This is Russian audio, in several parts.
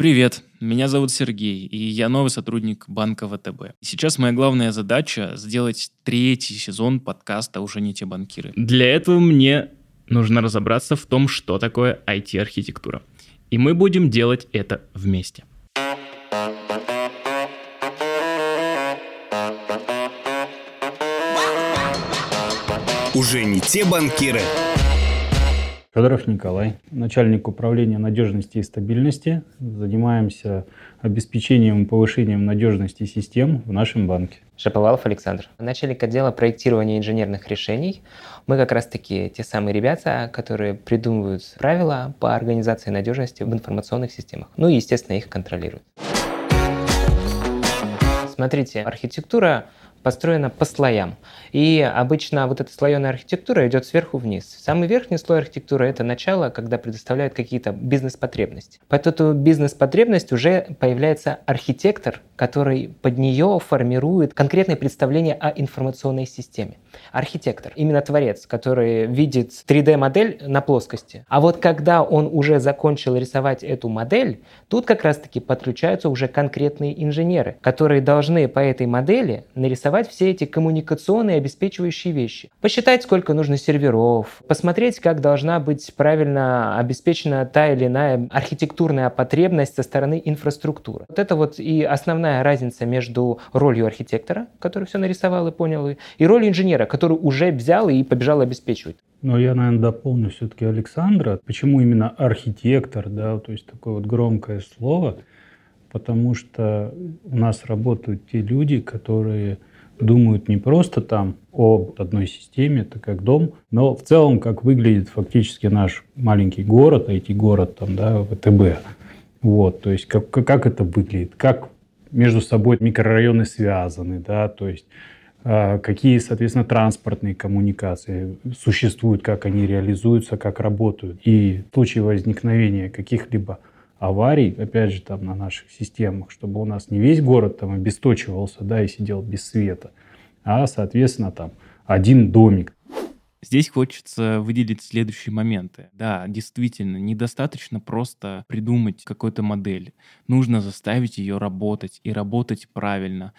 Привет, меня зовут Сергей, и я новый сотрудник банка ВТБ. Сейчас моя главная задача сделать третий сезон подкаста «Уже не те банкиры». Для этого мне нужно разобраться в том, что такое IT-архитектура. И мы будем делать это вместе. Уже не те банкиры. Федоров Николай, начальник управления надежности и стабильности. Занимаемся обеспечением и повышением надежности систем в нашем банке. Шаповалов Александр, начальник отдела проектирования инженерных решений. Мы как раз-таки те самые ребята, которые придумывают правила по организации надежности в информационных системах. Ну и, естественно, их контролируют. Смотрите, архитектура построена по слоям. И обычно вот эта слоеная архитектура идет сверху вниз. Самый верхний слой архитектуры – это начало, когда предоставляют какие-то бизнес-потребности. Под эту бизнес-потребность уже появляется архитектор, который под нее формирует конкретное представление о информационной системе. Архитектор, именно творец, который видит 3D-модель на плоскости. А вот когда он уже закончил рисовать эту модель, тут как раз-таки подключаются уже конкретные инженеры, которые должны по этой модели нарисовать все эти коммуникационные обеспечивающие вещи. Посчитать, сколько нужно серверов, посмотреть, как должна быть правильно обеспечена та или иная архитектурная потребность со стороны инфраструктуры. Вот это вот и основная разница между ролью архитектора, который все нарисовал и понял, и ролью инженера, который уже взял и побежал обеспечивать. Но я, наверное, дополню все-таки Александра. Почему именно архитектор, да, то есть такое вот громкое слово, потому что у нас работают те люди, которые думают не просто там об одной системе, это как дом, но в целом, как выглядит фактически наш маленький город, IT-город, там, да, ВТБ. Вот, то есть как, как это выглядит, как между собой микрорайоны связаны, да, то есть какие, соответственно, транспортные коммуникации существуют, как они реализуются, как работают. И в случае возникновения каких-либо аварий, опять же, там на наших системах, чтобы у нас не весь город там обесточивался, да, и сидел без света, а, соответственно, там один домик. Здесь хочется выделить следующие моменты. Да, действительно, недостаточно просто придумать какую-то модель. Нужно заставить ее работать и работать правильно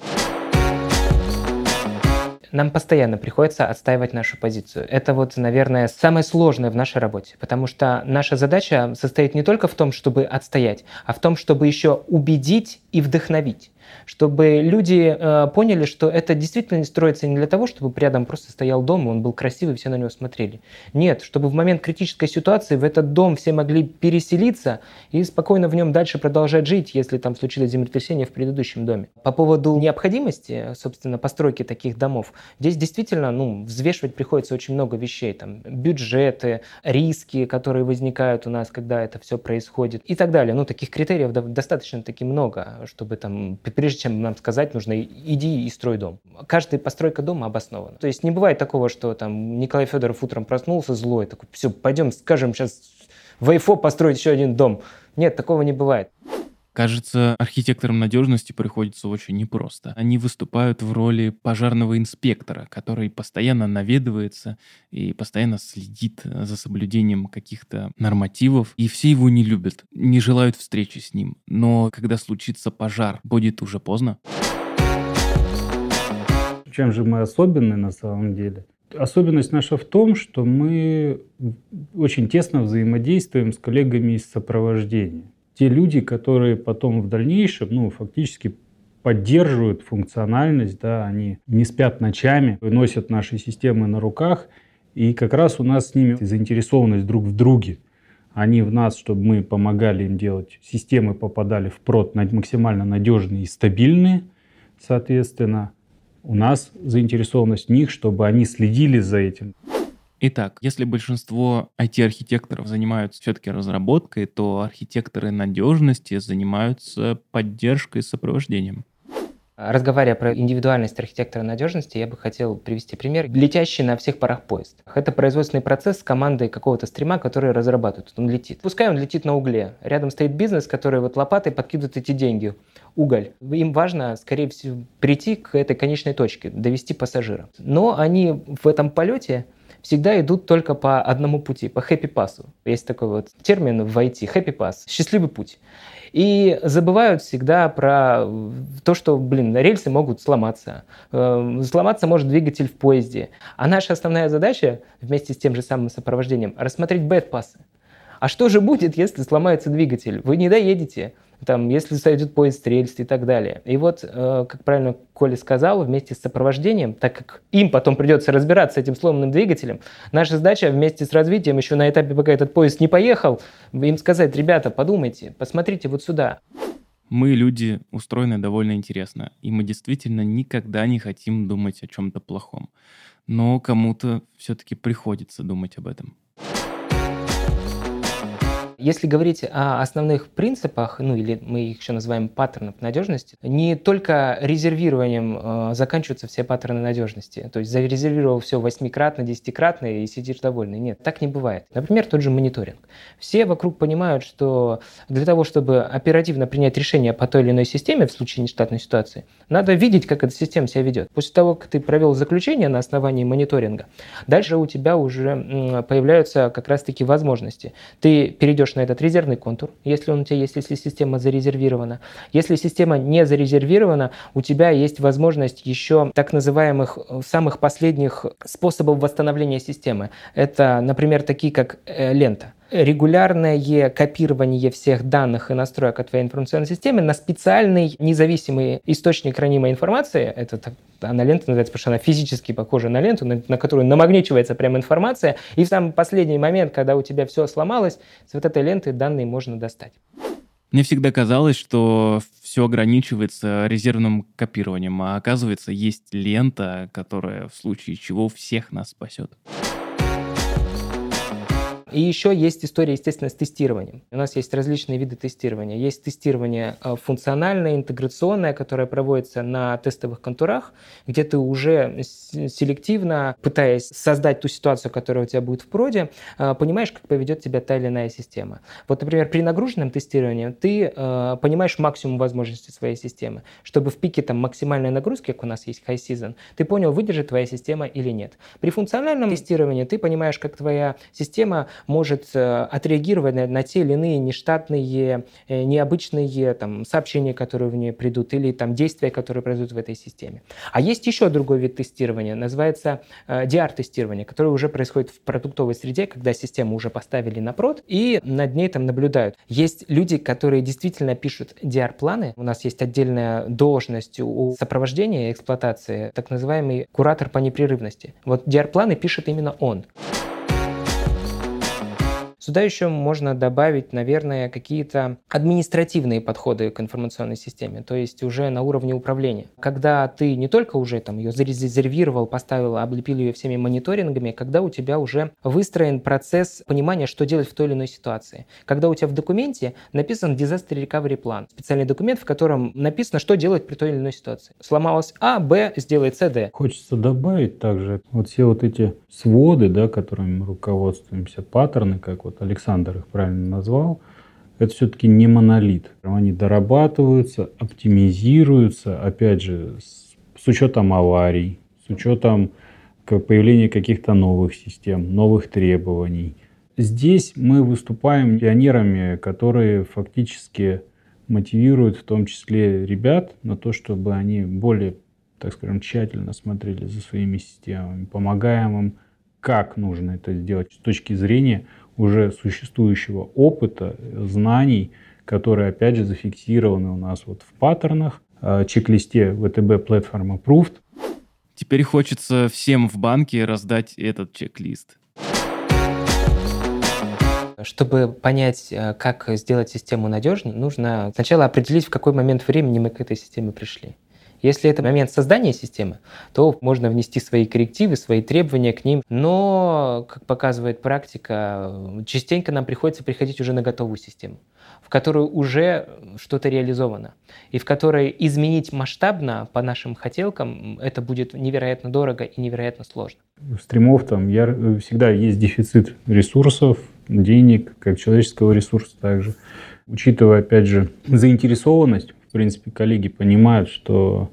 нам постоянно приходится отстаивать нашу позицию. Это вот, наверное, самое сложное в нашей работе, потому что наша задача состоит не только в том, чтобы отстоять, а в том, чтобы еще убедить и вдохновить чтобы люди э, поняли, что это действительно строится не для того, чтобы рядом просто стоял дом, и он был красивый, все на него смотрели. Нет, чтобы в момент критической ситуации в этот дом все могли переселиться и спокойно в нем дальше продолжать жить, если там случилось землетрясение в предыдущем доме. По поводу необходимости, собственно, постройки таких домов, здесь действительно ну, взвешивать приходится очень много вещей. Там, бюджеты, риски, которые возникают у нас, когда это все происходит и так далее. Ну, таких критериев достаточно таки много, чтобы там прежде чем нам сказать, нужно иди и строй дом. Каждая постройка дома обоснована. То есть не бывает такого, что там Николай Федоров утром проснулся злой, такой, все, пойдем, скажем сейчас в Айфо построить еще один дом. Нет, такого не бывает. Кажется, архитекторам надежности приходится очень непросто. Они выступают в роли пожарного инспектора, который постоянно наведывается и постоянно следит за соблюдением каких-то нормативов. И все его не любят, не желают встречи с ним. Но когда случится пожар, будет уже поздно. Чем же мы особенны на самом деле? Особенность наша в том, что мы очень тесно взаимодействуем с коллегами из сопровождения те люди, которые потом в дальнейшем, ну, фактически поддерживают функциональность, да, они не спят ночами, носят наши системы на руках, и как раз у нас с ними заинтересованность друг в друге. Они в нас, чтобы мы помогали им делать, системы попадали в прод максимально надежные и стабильные, соответственно. У нас заинтересованность в них, чтобы они следили за этим. Итак, если большинство IT-архитекторов занимаются все-таки разработкой, то архитекторы надежности занимаются поддержкой и сопровождением. Разговаривая про индивидуальность архитектора надежности, я бы хотел привести пример. Летящий на всех парах поезд. Это производственный процесс с командой какого-то стрима, который разрабатывает. Он летит. Пускай он летит на угле. Рядом стоит бизнес, который вот лопатой подкидывает эти деньги. Уголь. Им важно, скорее всего, прийти к этой конечной точке, довести пассажира. Но они в этом полете всегда идут только по одному пути, по хэппи-пассу. Есть такой вот термин в IT – хэппи-пасс, счастливый путь. И забывают всегда про то, что, блин, рельсы могут сломаться. Эм, сломаться может двигатель в поезде. А наша основная задача вместе с тем же самым сопровождением – рассмотреть бэт-пассы. А что же будет, если сломается двигатель? Вы не доедете там, если сойдет поезд с рельс и так далее. И вот, э, как правильно Коля сказал, вместе с сопровождением, так как им потом придется разбираться с этим сломанным двигателем, наша задача вместе с развитием, еще на этапе, пока этот поезд не поехал, им сказать, ребята, подумайте, посмотрите вот сюда. Мы, люди, устроены довольно интересно, и мы действительно никогда не хотим думать о чем-то плохом. Но кому-то все-таки приходится думать об этом. Если говорить о основных принципах, ну или мы их еще называем паттернов надежности, не только резервированием э, заканчиваются все паттерны надежности. То есть зарезервировал все восьмикратно, десятикратно и сидишь довольный. Нет, так не бывает. Например, тот же мониторинг. Все вокруг понимают, что для того, чтобы оперативно принять решение по той или иной системе в случае нештатной ситуации, надо видеть, как эта система себя ведет. После того, как ты провел заключение на основании мониторинга, дальше у тебя уже появляются как раз-таки возможности. Ты перейдешь перейдешь на этот резервный контур, если он у тебя есть, если система зарезервирована. Если система не зарезервирована, у тебя есть возможность еще так называемых э, самых последних способов восстановления системы. Это, например, такие как э, лента регулярное копирование всех данных и настроек от твоей информационной системы на специальный независимый источник хранимой информации. Это она лента называется, потому что она физически похожа на ленту, на, на которую намагничивается прям информация. И в самый последний момент, когда у тебя все сломалось, с вот этой ленты данные можно достать. Мне всегда казалось, что все ограничивается резервным копированием, а оказывается, есть лента, которая в случае чего всех нас спасет. И еще есть история, естественно, с тестированием. У нас есть различные виды тестирования. Есть тестирование э, функциональное, интеграционное, которое проводится на тестовых контурах, где ты уже селективно, пытаясь создать ту ситуацию, которая у тебя будет в проде, э, понимаешь, как поведет тебя та или иная система. Вот, например, при нагруженном тестировании ты э, понимаешь максимум возможностей своей системы, чтобы в пике там максимальной нагрузки, как у нас есть high season, ты понял, выдержит твоя система или нет. При функциональном тестировании ты понимаешь, как твоя система может э, отреагировать на, на те или иные нештатные, э, необычные там, сообщения, которые в нее придут, или там, действия, которые произойдут в этой системе. А есть еще другой вид тестирования, называется э, DR-тестирование, которое уже происходит в продуктовой среде, когда систему уже поставили на прод, и над ней там наблюдают. Есть люди, которые действительно пишут DR-планы. У нас есть отдельная должность у сопровождения эксплуатации, так называемый куратор по непрерывности. Вот DR-планы пишет именно он. Сюда еще можно добавить, наверное, какие-то административные подходы к информационной системе, то есть уже на уровне управления. Когда ты не только уже там ее зарезервировал, поставил, облепил ее всеми мониторингами, когда у тебя уже выстроен процесс понимания, что делать в той или иной ситуации. Когда у тебя в документе написан Disaster Recovery план, специальный документ, в котором написано, что делать при той или иной ситуации. Сломалось А, Б, сделай С, Д. Хочется добавить также вот все вот эти своды, да, которыми мы руководствуемся, паттерны, как вот вот Александр их правильно назвал, это все-таки не монолит. Они дорабатываются, оптимизируются, опять же, с, с учетом аварий, с учетом появления каких-то новых систем, новых требований. Здесь мы выступаем пионерами, которые фактически мотивируют в том числе ребят на то, чтобы они более, так скажем, тщательно смотрели за своими системами, помогаем им, как нужно это сделать с точки зрения уже существующего опыта, знаний, которые, опять же, зафиксированы у нас вот в паттернах, э, чек-листе VTB Platform Approved. Теперь хочется всем в банке раздать этот чек-лист. Чтобы понять, э, как сделать систему надежной, нужно сначала определить, в какой момент времени мы к этой системе пришли. Если это момент создания системы, то можно внести свои коррективы, свои требования к ним. Но, как показывает практика, частенько нам приходится приходить уже на готовую систему, в которую уже что-то реализовано, и в которой изменить масштабно по нашим хотелкам это будет невероятно дорого и невероятно сложно. У стримов там я, всегда есть дефицит ресурсов, денег, как человеческого ресурса также. Учитывая, опять же, заинтересованность принципе, коллеги понимают, что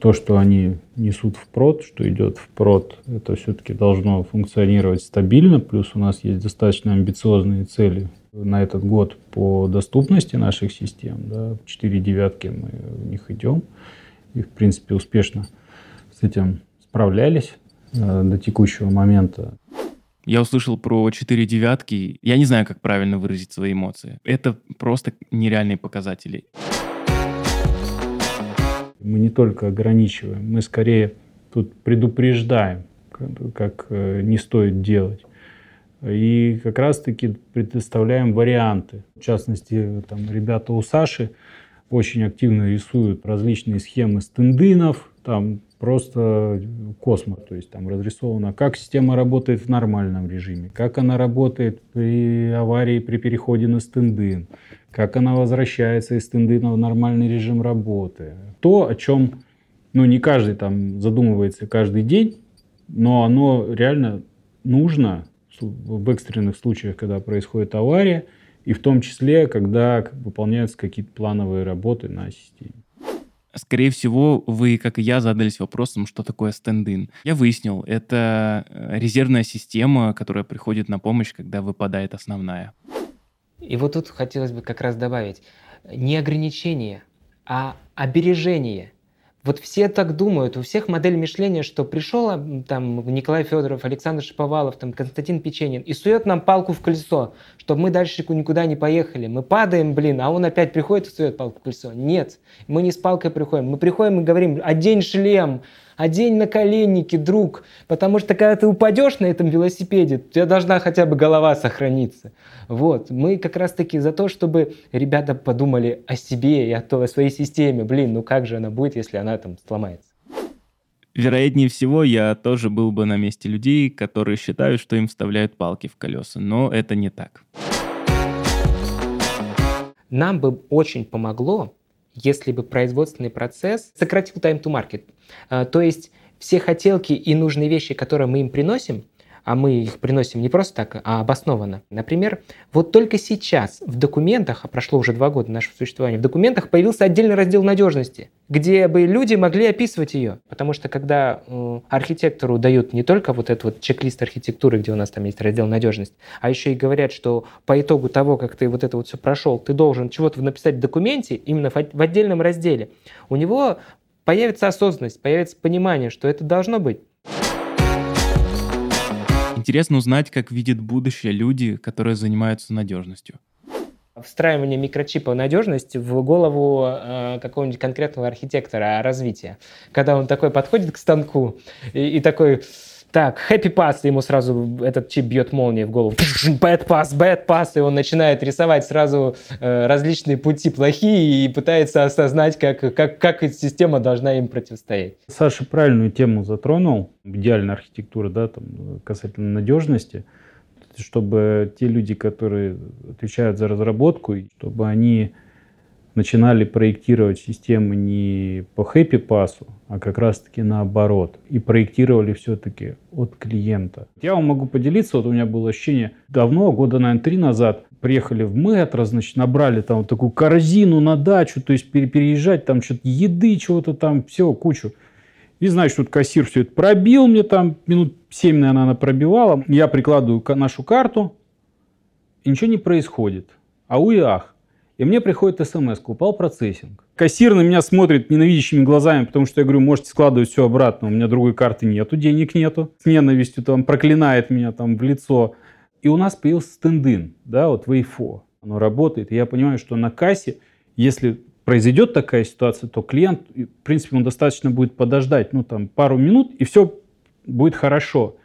то, что они несут в прод, что идет в прод, это все-таки должно функционировать стабильно. Плюс у нас есть достаточно амбициозные цели на этот год по доступности наших систем. Да. Четыре девятки мы в них идем. И, в принципе, успешно с этим справлялись э, до текущего момента. Я услышал про четыре девятки. Я не знаю, как правильно выразить свои эмоции. Это просто нереальные показатели. Мы не только ограничиваем, мы скорее тут предупреждаем, как э, не стоит делать. И как раз-таки предоставляем варианты. В частности, там ребята у Саши очень активно рисуют различные схемы стендинов, там просто космос. То есть там разрисовано, как система работает в нормальном режиме, как она работает при аварии, при переходе на стендин, как она возвращается из стендина в нормальный режим работы. То, о чем ну, не каждый там задумывается каждый день, но оно реально нужно в экстренных случаях, когда происходит авария, и в том числе, когда выполняются какие-то плановые работы на системе. Скорее всего, вы, как и я, задались вопросом, что такое стендин. Я выяснил, это э, резервная система, которая приходит на помощь, когда выпадает основная. И вот тут хотелось бы как раз добавить, не ограничение, а обережение – вот все так думают, у всех модель мышления, что пришел там Николай Федоров, Александр Шиповалов, там Константин Печенин и сует нам палку в колесо, чтобы мы дальше никуда не поехали. Мы падаем, блин, а он опять приходит и сует палку в колесо. Нет, мы не с палкой приходим. Мы приходим и говорим, одень шлем, одень наколенники, друг, потому что когда ты упадешь на этом велосипеде, у тебя должна хотя бы голова сохраниться. Вот, мы как раз-таки за то, чтобы ребята подумали о себе и о, о своей системе. Блин, ну как же она будет, если она там сломается? Вероятнее всего, я тоже был бы на месте людей, которые считают, что им вставляют палки в колеса, но это не так. Нам бы очень помогло, если бы производственный процесс сократил time to market. А, то есть все хотелки и нужные вещи, которые мы им приносим, а мы их приносим не просто так, а обоснованно. Например, вот только сейчас в документах, а прошло уже два года нашего существования, в документах появился отдельный раздел надежности, где бы люди могли описывать ее. Потому что когда э, архитектору дают не только вот этот вот чек-лист архитектуры, где у нас там есть раздел надежность, а еще и говорят, что по итогу того, как ты вот это вот все прошел, ты должен чего-то написать в документе, именно в, в отдельном разделе, у него появится осознанность, появится понимание, что это должно быть. Интересно узнать, как видят будущее люди, которые занимаются надежностью. Встраивание микрочипа надежность в голову э, какого-нибудь конкретного архитектора развития. Когда он такой подходит к станку и, и такой, так, happy pass, ему сразу этот чип бьет молнией в голову. Bad pass, bad pass, и он начинает рисовать сразу э, различные пути плохие и пытается осознать, как, как, как эта система должна им противостоять. Саша правильную тему затронул, идеальная архитектура, да, там, касательно надежности, чтобы те люди, которые отвечают за разработку, чтобы они начинали проектировать системы не по хэппи пасу, а как раз-таки наоборот. И проектировали все-таки от клиента. Я вам могу поделиться, вот у меня было ощущение давно, года, наверное, три назад, приехали в метро, значит, набрали там вот такую корзину на дачу, то есть переезжать там что-то еды, чего-то там, все, кучу. И значит, тут кассир все это пробил мне там, минут 7, наверное, она пробивала. Я прикладываю нашу карту, и ничего не происходит. А у и мне приходит смс, упал процессинг. Кассир на меня смотрит ненавидящими глазами, потому что я говорю, можете складывать все обратно, у меня другой карты нету, денег нету. С ненавистью там проклинает меня там в лицо. И у нас появился стендин, да, вот Wayfo. Оно работает. И я понимаю, что на кассе, если произойдет такая ситуация, то клиент, в принципе, он достаточно будет подождать, ну, там, пару минут, и все будет хорошо.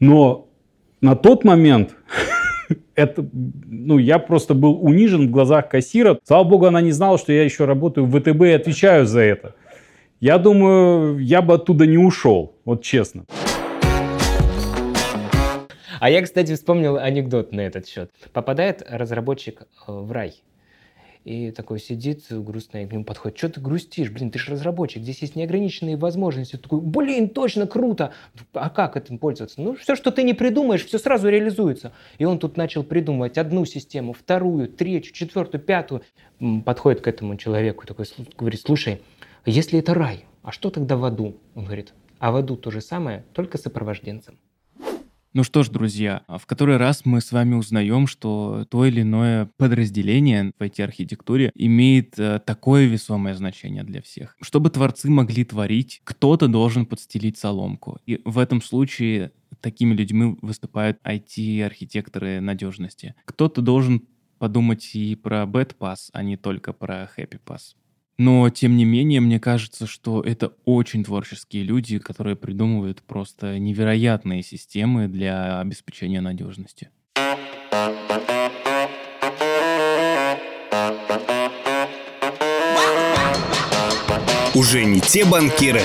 Но на тот момент это, ну, я просто был унижен в глазах кассира. Слава богу, она не знала, что я еще работаю в ВТБ и отвечаю за это. Я думаю, я бы оттуда не ушел, вот честно. А я, кстати, вспомнил анекдот на этот счет. Попадает разработчик э, в рай, и такой сидит грустно, и к нему подходит, что ты грустишь, блин, ты же разработчик, здесь есть неограниченные возможности. Такой, блин, точно, круто. А как этим пользоваться? Ну, все, что ты не придумаешь, все сразу реализуется. И он тут начал придумывать одну систему, вторую, третью, четвертую, пятую. Подходит к этому человеку, такой говорит, слушай, если это рай, а что тогда в аду? Он говорит, а в аду то же самое, только сопровожденцем. Ну что ж, друзья, в который раз мы с вами узнаем, что то или иное подразделение в IT-архитектуре имеет э, такое весомое значение для всех. Чтобы творцы могли творить, кто-то должен подстелить соломку. И в этом случае такими людьми выступают IT-архитекторы надежности. Кто-то должен подумать и про Bad Pass, а не только про Happy Pass. Но, тем не менее, мне кажется, что это очень творческие люди, которые придумывают просто невероятные системы для обеспечения надежности. Уже не те банкиры,